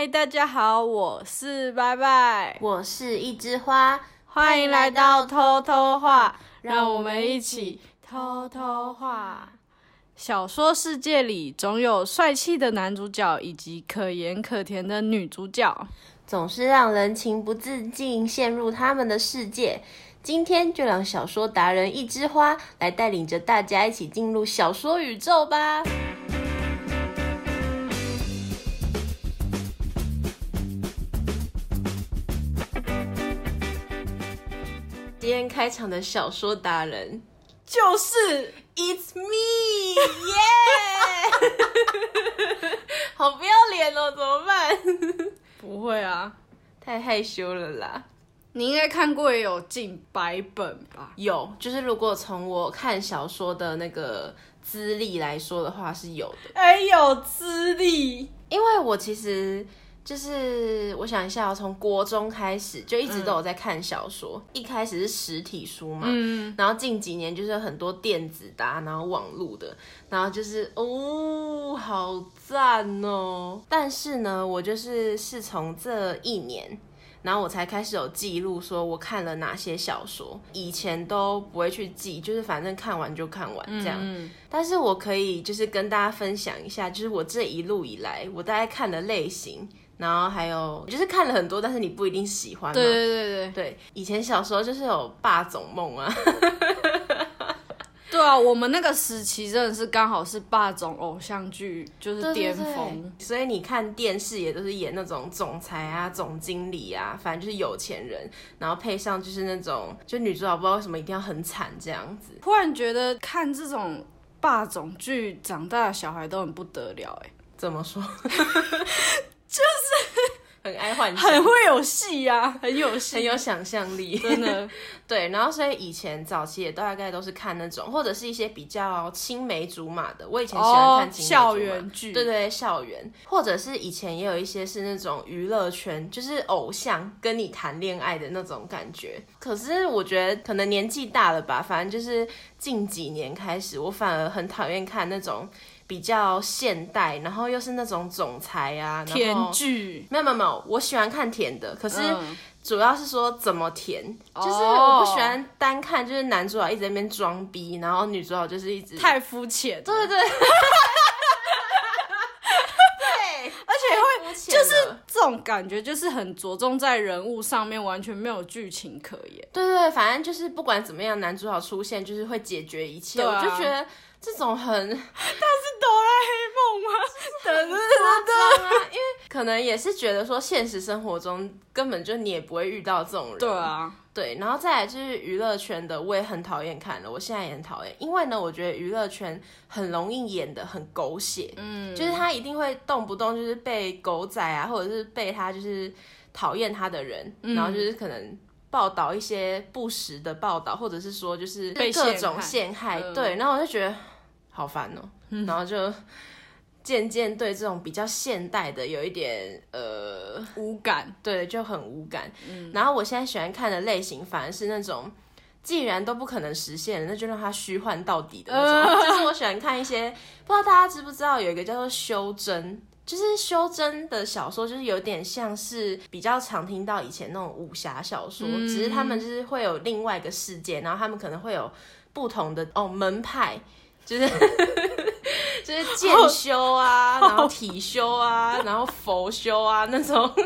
嗨，大家好，我是拜拜，我是一枝花，欢迎来到偷偷话，让我们一起偷偷话。小说世界里总有帅气的男主角以及可盐可甜的女主角，总是让人情不自禁陷入他们的世界。今天就让小说达人一枝花来带领着大家一起进入小说宇宙吧。天开场的小说达人就是 It's me，耶！好不要脸哦，怎么办？不会啊，太害羞了啦。你应该看过也有近百本吧？有，就是如果从我看小说的那个资历来说的话，是有的。哎，有资历，因为我其实就是我想一下，从国中开始就一直都有在看小说。一开始是实体书嘛，嗯，然后近几年就是很多电子的，然后网络的，然后就是哦，好赞哦。但是呢，我就是是从这一年。然后我才开始有记录，说我看了哪些小说，以前都不会去记，就是反正看完就看完这样。但是我可以就是跟大家分享一下，就是我这一路以来，我大概看的类型，然后还有就是看了很多，但是你不一定喜欢。对对对对对，以前小时候就是有霸总梦啊。对啊，我们那个时期真的是刚好是霸总偶像剧就是巅峰，所以你看电视也都是演那种总裁啊、总经理啊，反正就是有钱人，然后配上就是那种就女主角不知道为什么一定要很惨这样子。突然觉得看这种霸总剧长大的小孩都很不得了哎，怎么说？就是。很爱幻想，很会有戏呀，很有戏，很有想象力，真的。对，然后所以以前早期也大概都是看那种，或者是一些比较青梅竹马的。我以前喜欢看青校园剧，对对，校园，或者是以前也有一些是那种娱乐圈，就是偶像跟你谈恋爱的那种感觉。可是我觉得可能年纪大了吧，反正就是近几年开始，我反而很讨厌看那种。比较现代，然后又是那种总裁啊，甜剧，没有没有没有，我喜欢看甜的，可是主要是说怎么甜，就是我不喜欢单看，就是男主角一直在那边装逼，然后女主角就是一直太肤浅，对对对，对，而且会就是这种感觉，就是很着重在人物上面，完全没有剧情可言。对对对，反正就是不管怎么样，男主角出现就是会解决一切，我就觉得。这种很，他是哆啦 A 梦吗？很夸张啊！因为可能也是觉得说，现实生活中根本就你也不会遇到这种人。对啊，对。然后再来就是娱乐圈的，我也很讨厌看了，我现在也很讨厌，因为呢，我觉得娱乐圈很容易演的很狗血，嗯，就是他一定会动不动就是被狗仔啊，或者是被他就是讨厌他的人，然后就是可能。报道一些不实的报道，或者是说就是各种陷害，对，然后我就觉得好烦哦，然后就渐渐对这种比较现代的有一点呃无感，对，就很无感。然后我现在喜欢看的类型反而是那种既然都不可能实现，那就让它虚幻到底的那种。就是我喜欢看一些，不知道大家知不知道有一个叫做修真。就是修真的小说，就是有点像是比较常听到以前那种武侠小说，只是他们就是会有另外一个世界，然后他们可能会有不同的哦门派，就是就是 剑修啊，然后体修啊，然后佛修啊那种。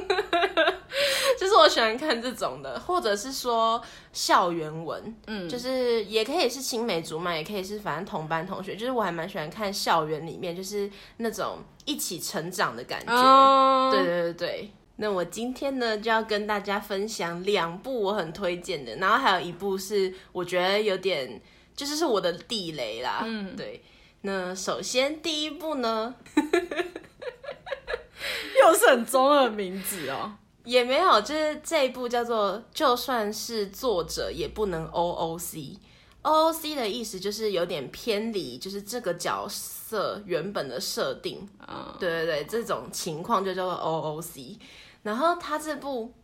就是我喜欢看这种的，或者是说校园文，嗯，就是也可以是青梅竹马，也可以是反正同班同学，就是我还蛮喜欢看校园里面，就是那种一起成长的感觉。对对对对，那我今天呢就要跟大家分享两部我很推荐的，然后还有一部是我觉得有点就是是我的地雷啦。嗯，对。那首先第一部呢，又是很中二名字哦。也没有，就是这一部叫做“就算是作者也不能 O O C”。O O C 的意思就是有点偏离，就是这个角色原本的设定。嗯，对对对，这种情况就叫做 O O C。然后他这部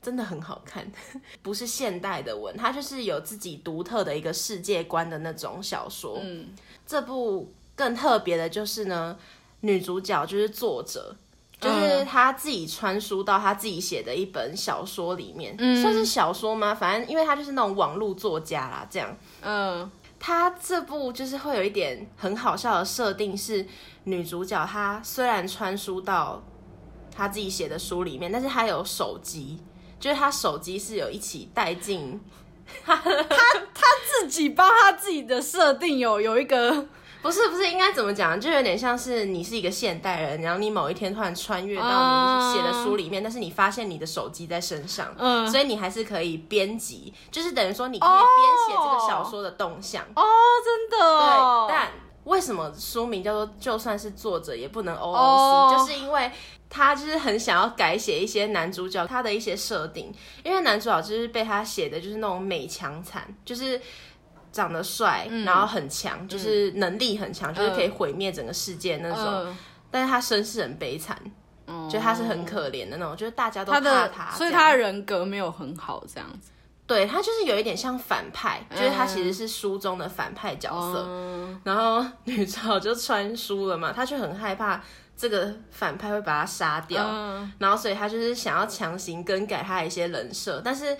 真的很好看，不是现代的文，它就是有自己独特的一个世界观的那种小说。嗯，这部更特别的就是呢，女主角就是作者。就是她自己穿书到她自己写的一本小说里面，嗯算是小说吗？反正因为她就是那种网络作家啦，这样。嗯她这部就是会有一点很好笑的设定，是女主角她虽然穿书到她自己写的书里面，但是她有手机，就是他手机是有一起带进他 他，自己帮他自己的设定有有一个 不是不是应该怎么讲，就有点像是你是一个现代人，然后你某一天突然穿越到你写的书里面，但是你发现你的手机在身上，嗯。所以你还是可以编辑，就是等于说你可以编写这个小说的动向。哦，真的哦。对，但为什么书名叫做“就算是作者也不能 OOC”？、哦就是因为他就是很想要改写一些男主角他的一些设定，因为男主角就是被他写的就是那种美强惨，就是。长得帅，然后很强，就是能力很强，就是可以毁灭整个世界那种。嗯，但是他身世很悲惨，嗯就他是很可怜的那种，就是大家都怕他他，所以他的人格没有很好这样子。对他就是有一点像反派，就是他嗯其实是书中的反派角色。嗯 然后女主角就穿书了嘛，她就很害怕这个反派会把她杀掉，嗯然后所以她就是想要强行更改她的一些人设，但是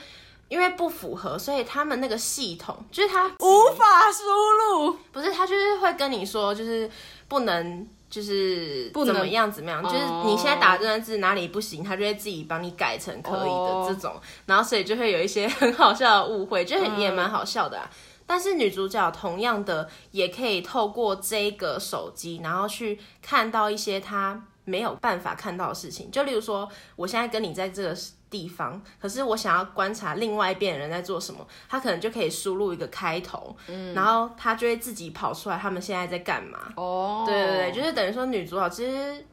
因为不符合，所以他们那个系统就是他无法输入。不是他就是会跟你说，就是不能。就是不怎么样怎么样，就是你现在打这段字哪里不行，他就会自己帮你改成可以的哦。这种，然后所以就会有一些很好笑的误会，就很也蛮好笑的啊。但是女主角同样的也可以透过这个手机，然后去看到一些她没有办法看到的事情。就例如说，我现在跟你在这个地方，可是我想要观察另外一边的人在做什么，他可能就可以输入一个开头，然后他就会自己跑出来，他们现在在干嘛。哦，对对对，就是等于说女主角其实。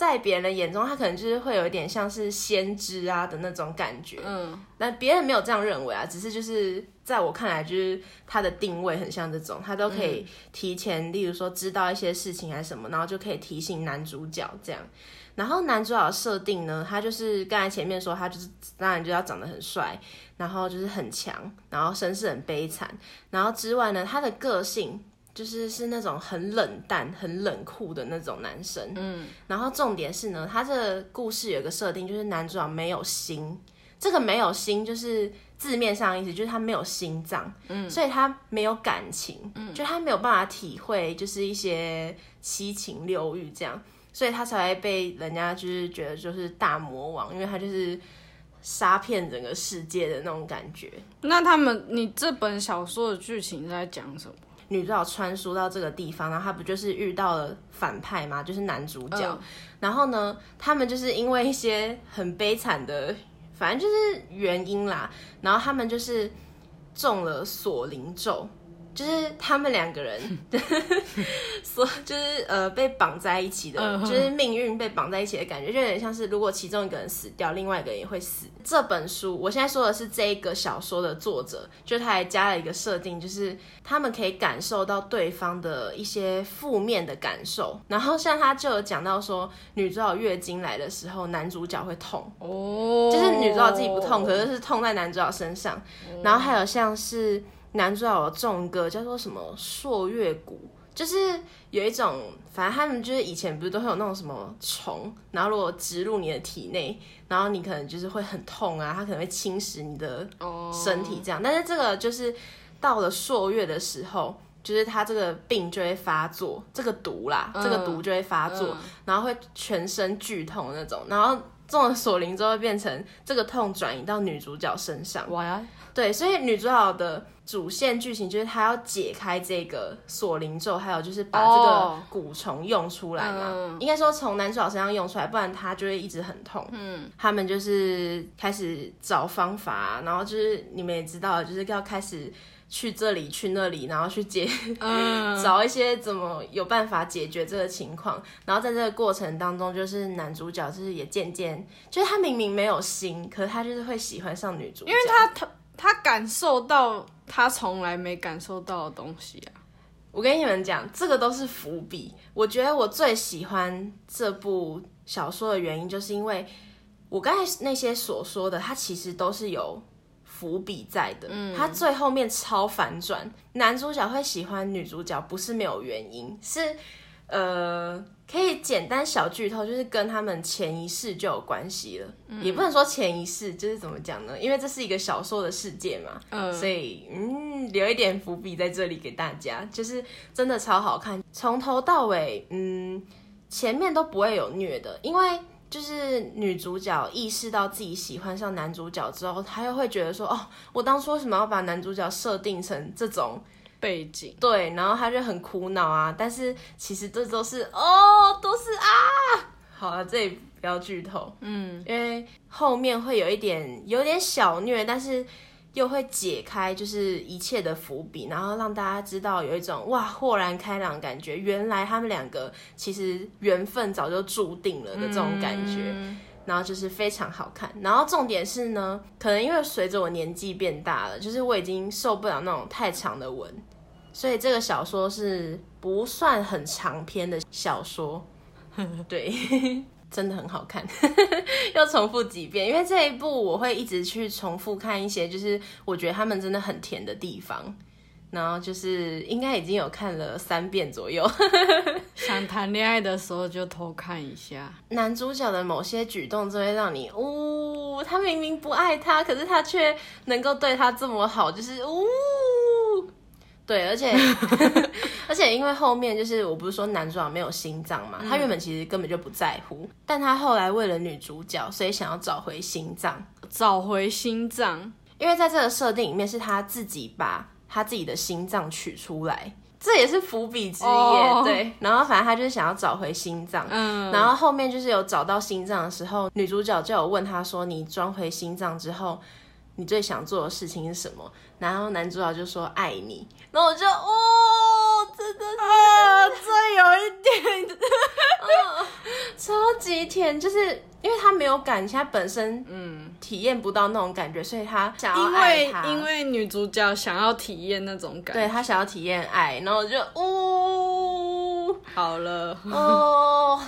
在别人的眼中，他可能就是会有一点像是先知啊的那种感觉，嗯，那别人没有这样认为啊，只是就是在我看来，就是他的定位很像这种，他都可以提前，例如说知道一些事情还是什么，然后就可以提醒男主角这样。然后男主角设定呢，他就是刚才前面说，他就是当然就要长得很帅，然后就是很强，然后身世很悲惨，然后之外呢，他的个性就是是那种很冷淡、很冷酷的那种男生。嗯，然后重点是呢，他这个故事有个设定，就是男主角没有心。这个没有心，就是字面上的意思，就是他没有心脏，嗯，所以他没有感情，嗯，就他没有办法体会，就是一些七情六欲这样，所以他才会被人家就是觉得就是大魔王，因为他就是杀骗整个世界的那种感觉。那他们，你这本小说的剧情在讲什么？女主角穿梭到这个地方，然后她不就是遇到了反派嘛？就是男主角。嗯然后呢，他们就是因为一些很悲惨的，反正就是原因啦，然后他们就是中了锁灵咒。就是他们两个人，所就是呃被绑在一起的，嗯就是命运被绑在一起的感觉，就有点像是如果其中一个人死掉，另外一个人也会死。这本书我现在说的是这一个小说的作者，就他还加了一个设定，就是他们可以感受到对方的一些负面的感受。然后像他就有讲到说，女主角月经来的时候，男主角会痛，哦，就是女主角自己不痛，可是是痛在男主角身上。然后还有像是男主角有种一个叫做什么朔月谷，就是有一种，反正他们就是以前不是都会有那种什么虫，然后如果植入你的体内，然后你可能就是会很痛啊，它可能会侵蚀你的哦身体这样。但是这个就是到了朔月的时候。就是他这个病就会发作，这个毒啦，嗯这个毒就会发作，然后会全身剧痛那种，然后中了锁灵之后会变成这个痛转移到女主角身上。哇呀，对，所以女主角的主线剧情就是她要解开这个锁灵咒，还有就是把这个哦蛊虫用出来嘛。嗯应该说从男主角身上用出来，不然他就会一直很痛。嗯，他们就是开始找方法啊、然后就是你们也知道，就是要开始。去这里，去那里，然后去解，嗯，找一些怎么有办法解决这个情况。然后在这个过程当中，就是男主角就是也渐渐，就是他明明没有心，可是他就是会喜欢上女主角，因为他他他感受到他从来没感受到的东西啊。我跟你们讲，这个都是伏笔。我觉得我最喜欢这部小说的原因，就是因为我刚才那些所说的，它其实都是有伏笔在的。嗯，它最后面超反转，男主角会喜欢女主角，不是没有原因，是呃，可以简单小剧透，就是跟他们前一世就有关系了，也不能说前一世，就是怎么讲呢？因为这是一个小说的世界嘛，嗯所以嗯，留一点伏笔在这里给大家，就是真的超好看，从头到尾，嗯，前面都不会有虐的，因为。就是女主角意识到自己喜欢上男主角之后，她又会觉得说：“哦，我当初为什么要把男主角设定成这种背景，对，然后他就很苦恼啊，但是其实这都是哦，都是啊。好了，这里不要剧透，嗯，因为后面会有一点有点小虐，但是又会解开就是一切的伏笔，然后让大家知道有一种哇豁然开朗的感觉，原来他们两个其实缘分早就注定了的这种感觉。然后就是非常好看，然后重点是呢，可能因为随着我年纪变大了，就是我已经受不了那种太长的文，所以这个小说是不算很长篇的小说，对，真的很好看，又重复几遍，因为这一部我会一直去重复看一些，就是我觉得他们真的很甜的地方。然后就是应该已经有看了三遍左右，想谈恋爱的时候就偷看一下。男主角的某些举动就会让你，呜、他明明不爱他，可是他却能够对他这么好，就是呜、对，而且 而且因为后面就是我不是说男主角没有心脏嘛，他原本其实根本就不在乎，但他后来为了女主角，所以想要找回心脏，找回心脏，因为在这个设定里面是他自己把他自己的心脏取出来。这也是伏笔之一对。然后反正他就是想要找回心脏，嗯，然后后面就是有找到心脏的时候，女主角就有问他说：“你装回心脏之后，你最想做的事情是什么？”然后男主角就说：“爱你。”然后我就哦，真的是啊，这有一点，超级甜，就是因为他没有感情，他本身嗯。体验不到那种感觉，所以他想要因为因为女主角想要体验那种感觉。对他想要体验爱，然后我就呜。好了，哦。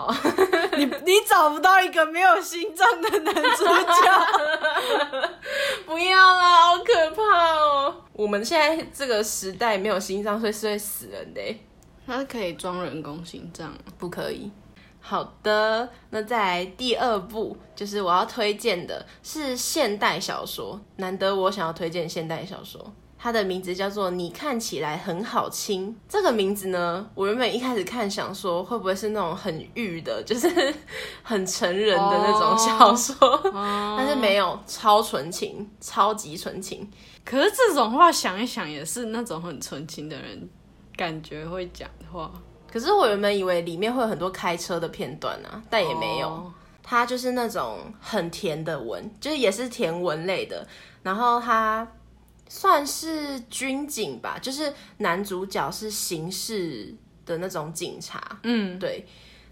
好，你你找不到一个没有心脏的男主角，不要啦，好可怕哦！我们现在这个时代没有心脏，所以是会死人的耶，他可以装人工心脏。不可以。好的，那再来第二部，就是我要推荐的是现代小说，难得我想要推荐现代小说。它的名字叫做《你看起来很好亲》。这个名字呢，我原本一开始看想说会不会是那种很欲的，就是很成人的那种小说，但是没有，超纯情，超级纯情。可是这种话想一想，也是那种很纯情的人感觉会讲的话，可是我原本以为里面会有很多开车的片段啊，但也没有。哦它就是那种很甜的文，就是也是甜文类的。然后它算是军警吧，就是男主角是刑事的那种警察，嗯，对。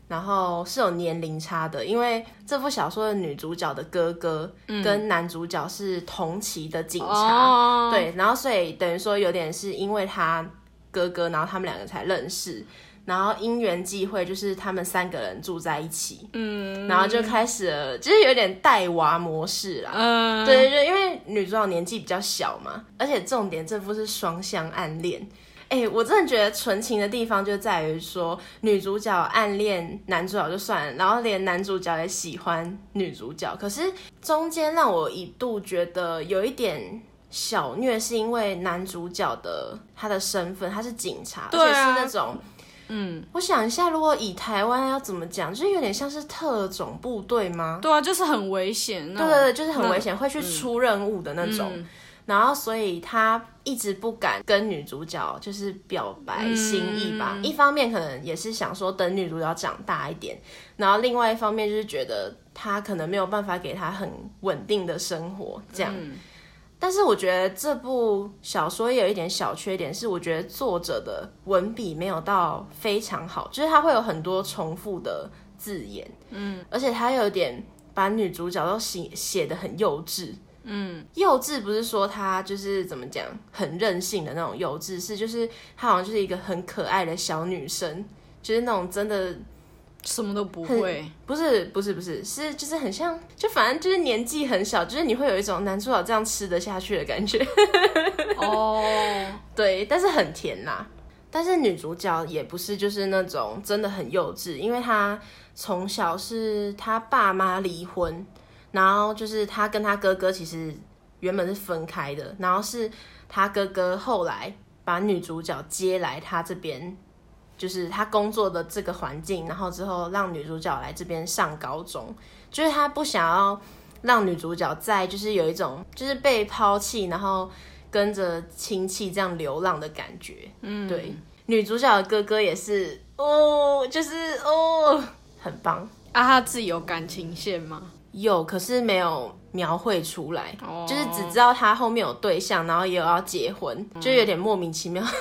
然后是有年龄差的，因为这部小说的女主角的哥哥跟男主角是同期的警察，嗯，对，然后所以等于说有点是因为他哥哥，然后他们两个才认识，然后因缘际会，就是他们三个人住在一起，嗯然后就开始了，就是有点带娃模式啦。嗯，对对对，因为女主角年纪比较小嘛，而且重点这部是双向暗恋。哎、我真的觉得纯情的地方就在于说，女主角暗恋男主角就算了，然后连男主角也喜欢女主角。可是中间让我一度觉得有一点小虐，是因为男主角的他的身份，他是警察，而且对啊是那种。嗯，我想一下，如果以台湾要怎么讲，就是有点像是特种部队吗？对啊，就是很危险，对对对，就是很危险，会去出任务的那种。嗯然后，所以他一直不敢跟女主角就是表白心意吧。嗯一方面可能也是想说等女主角长大一点，然后另外一方面就是觉得他可能没有办法给她很稳定的生活这样。嗯但是我觉得这部小说也有一点小缺点，是我觉得作者的文笔没有到非常好，就是他会有很多重复的字眼，嗯，而且他有点把女主角都写写的很幼稚，嗯，幼稚不是说她就是怎么讲很任性的那种幼稚，是就是她好像就是一个很可爱的小女生，就是那种真的什么都不会，不是不是不是是就是很像，就反正就是年纪很小，就是你会有一种男主角这样吃得下去的感觉。哦，对，但是很甜呐。但是女主角也不是就是那种真的很幼稚，因为她从小是她爸妈离婚，然后就是她跟她哥哥其实原本是分开的，然后是她哥哥后来把女主角接来她这边，就是他工作的这个环境，然后之后让女主角来这边上高中，就是他不想要让女主角在就是有一种就是被抛弃，然后。跟着亲戚这样流浪的感觉，嗯，对，女主角的哥哥也是哦，就是哦，很棒啊。他自己有感情线吗？有，可是没有描绘出来，就是只知道他后面有对象，然后也有要结婚，就有点莫名其妙。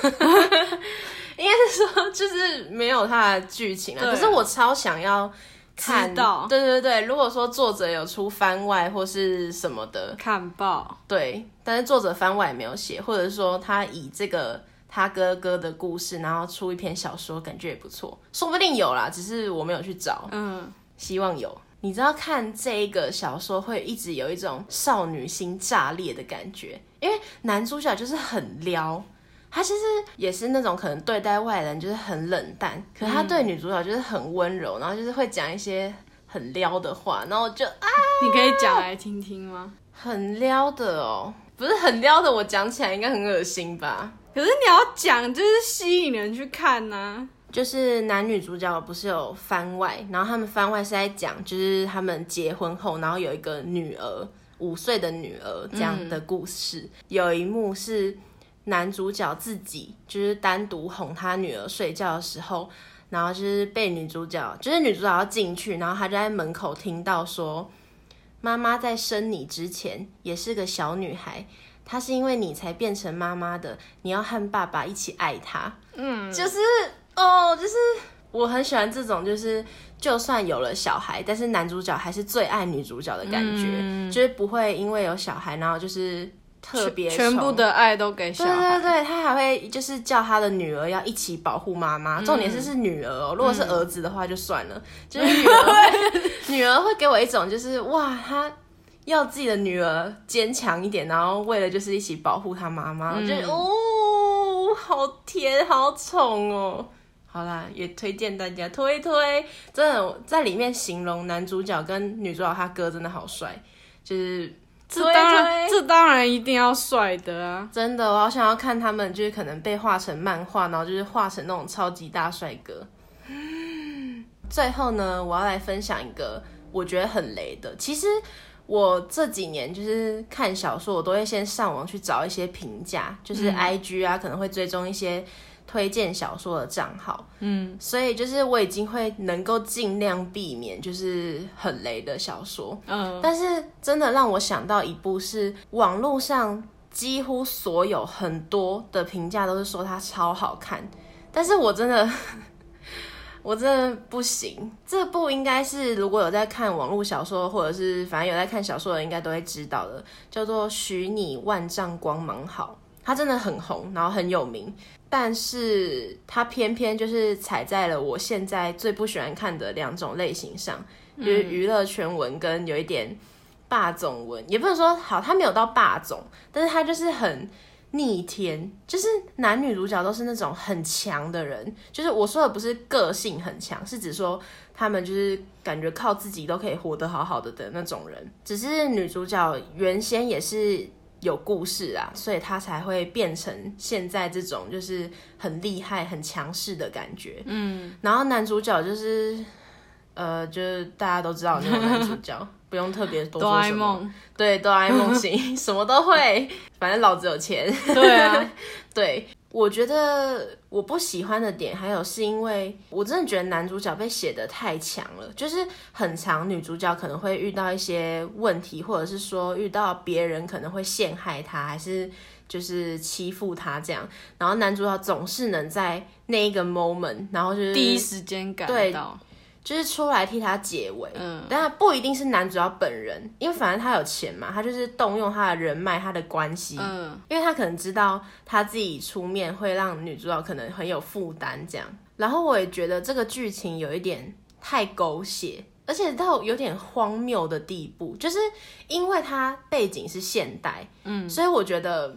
应该是说，就是没有他的剧情啊。可是我超想要。看到，对对对，如果说作者有出番外或是什么的，看报，对，但是作者番外也没有写，或者是说他以这个他哥哥的故事，然后出一篇小说，感觉也不错，说不定有啦，只是我没有去找，嗯，希望有。你知道看这一个小说会一直有一种少女心炸裂的感觉，因为男主角就是很撩。他其实也是那种可能对待外人就是很冷淡，可是他对女主角就是很温柔，然后就是会讲一些很撩的话，然后就啊，你可以讲来听听吗？很撩的哦，不是很撩的，我讲起来应该很恶心吧？可是你要讲就是吸引人去看呢，就是男女主角不是有番外，然后他们番外是在讲就是他们结婚后，然后有一个女儿五岁的女儿这样的故事，有一幕是。男主角自己就是单独哄他女儿睡觉的时候，然后就是被女主角，就是女主角要进去，然后他就在门口听到说，妈妈在生你之前也是个小女孩，她是因为你才变成妈妈的，你要和爸爸一起爱她。嗯，就是哦，就是我很喜欢这种，就是就算有了小孩，但是男主角还是最爱女主角的感觉，就是不会因为有小孩，然后就是。特别全部的爱都给小孩，对对对，他还会就是叫他的女儿要一起保护妈妈。重点是是女儿哦，如果是儿子的话就算了，就是女儿，女儿会给我一种就是哇，他要自己的女儿坚强一点，然后为了就是一起保护他妈妈，我觉得哦，好甜，好宠哦。好啦，也推荐大家推推，真的在里面形容男主角跟女主角他哥真的好帅，就是。这当然，这当然一定要帅的啊！真的，我好想要看他们，就是可能被画成漫画，然后就是画成那种超级大帅哥。最后呢，我要来分享一个我觉得很雷的。其实我这几年就是看小说，我都会先上网去找一些评价，就是 I G 啊，可能会追踪一些。推荐小说的账号，嗯，所以就是我已经会能够尽量避免就是很雷的小说，嗯，但是真的让我想到一部是网络上几乎所有很多的评价都是说它超好看，但是我真的 我真的不行，这部应该是如果有在看网络小说或者是反正有在看小说的应该都会知道的，叫做许你万丈光芒好，它真的很红，然后很有名。但是他偏偏就是踩在了我现在最不喜欢看的两种类型上，就是娱乐圈文跟有一点霸总文，也不能说好，他没有到霸总，但是他就是很逆天，就是男女主角都是那种很强的人，就是我说的不是个性很强，是指说他们就是感觉靠自己都可以活得好好的的那种人，只是女主角原先也是。有故事啊，所以他才会变成现在这种就是很厉害、很强势的感觉。嗯，然后男主角就是，呃，就是大家都知道那种男主角，不用特别多说什么。对，哆啦 A 梦型，什么都会，反正老子有钱。对啊，对。我觉得我不喜欢的点还有是因为我真的觉得男主角被写的太强了，就是很强，女主角可能会遇到一些问题，或者是说遇到别人可能会陷害她，还是就是欺负她这样，然后男主角总是能在那一个 moment，然后就是第一时间感到。就是出来替他解围，嗯，但他不一定是男主角本人，因为反正他有钱嘛，他就是动用他的人脉、他的关系，嗯，因为他可能知道他自己出面会让女主角可能很有负担这样。然后我也觉得这个剧情有一点太狗血，而且到有点荒谬的地步，就是因为它背景是现代，嗯，所以我觉得。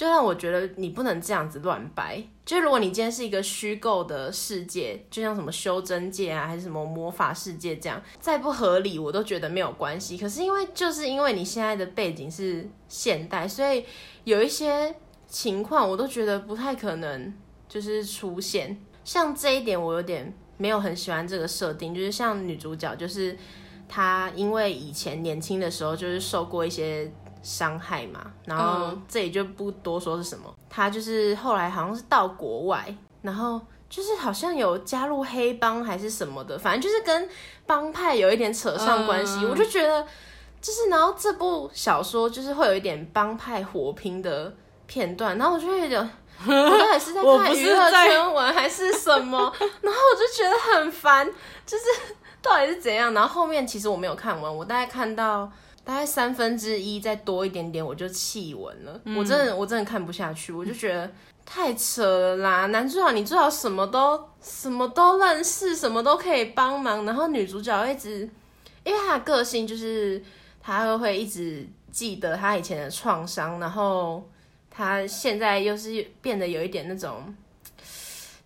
就让我觉得你不能这样子乱掰。就如果你今天是一个虚构的世界，就像什么修真界啊，还是什么魔法世界这样，再不合理我都觉得没有关系。可是因为就是因为你现在的背景是现代，所以有一些情况我都觉得不太可能就是出现。像这一点我有点没有很喜欢这个设定，就是像女主角就是她因为以前年轻的时候就是受过一些。伤害嘛，然后这也就不多说是什么。他就是后来好像是到国外，然后就是好像有加入黑帮还是什么的，反正就是跟帮派有一点扯上关系。我就觉得，就是然后这部小说就是会有一点帮派火拼的片段，然后我就有点，我到底是在看娱乐圈文还是什么？然后我就觉得很烦，就是到底是怎样？然后后面其实我没有看完，我大概看到。大概三分之一再多一点点，我就气稳了。我真的我真的看不下去，我就觉得太扯了啦！男主角你最好什么都什么都认识，什么都可以帮忙，然后女主角一直，因为她的个性就是她会一直记得她以前的创伤，然后她现在又是变得有一点那种。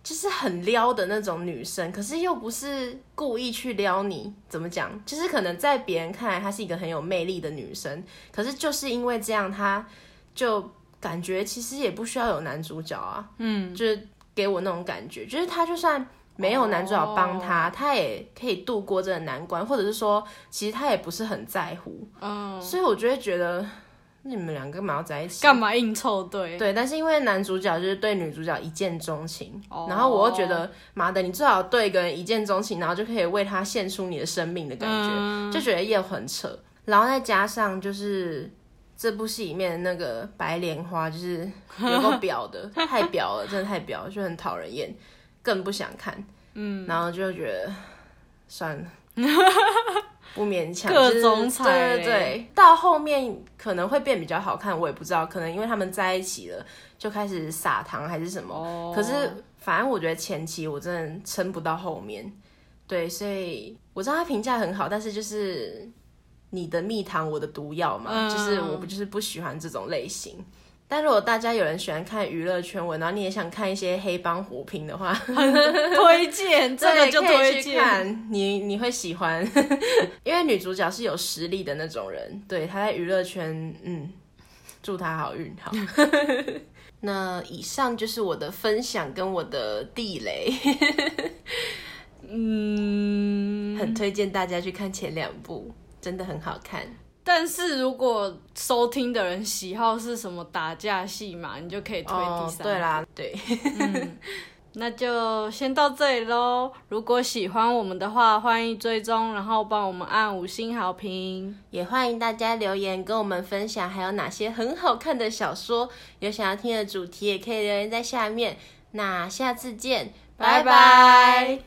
就是很撩的那种女生，可是又不是故意去撩你，怎么讲？就是可能在别人看来她是一个很有魅力的女生，可是就是因为这样，她就感觉其实也不需要有男主角啊。嗯，就是给我那种感觉，就是她就算没有男主角帮她，她也可以度过这个难关，或者是说，其实她也不是很在乎。嗯，所以我就会觉得。你们两个干嘛要在一起？干嘛硬凑对？对，但是因为男主角就是对女主角一见钟情，然后我又觉得妈的，你最好对一个人一见钟情，然后就可以为他献出你的生命的感觉，就觉得也很扯。然后再加上就是这部戏里面那个白莲花，就是有够婊的，太婊了，真的太婊，就很讨人厌，更不想看。嗯，然后就觉得算了。不勉强，各种彩，对对对，到后面可能会变比较好看，我也不知道，可能因为他们在一起了，就开始撒糖还是什么。可是反正我觉得前期我真的撑不到后面，对，所以我知道他评价很好，但是就是你的蜜糖，我的毒药嘛，就是我不就是不喜欢这种类型。但如果大家有人喜欢看娱乐圈文，然后你也想看一些黑帮火拼的话，推荐 这个就推荐你，你会喜欢，因为女主角是有实力的那种人，对，她在娱乐圈，嗯，祝她好运，好。那以上就是我的分享跟我的地雷，嗯，很推荐大家去看前两部，真的很好看。但是如果收听的人喜好是什么打架戏嘛，你就可以推第三。对啦，对，嗯，那就先到这里喽。如果喜欢我们的话，欢迎追踪，然后帮我们按五星好评，也欢迎大家留言跟我们分享，还有哪些很好看的小说，有想要听的主题，也可以留言在下面。那下次见，拜拜。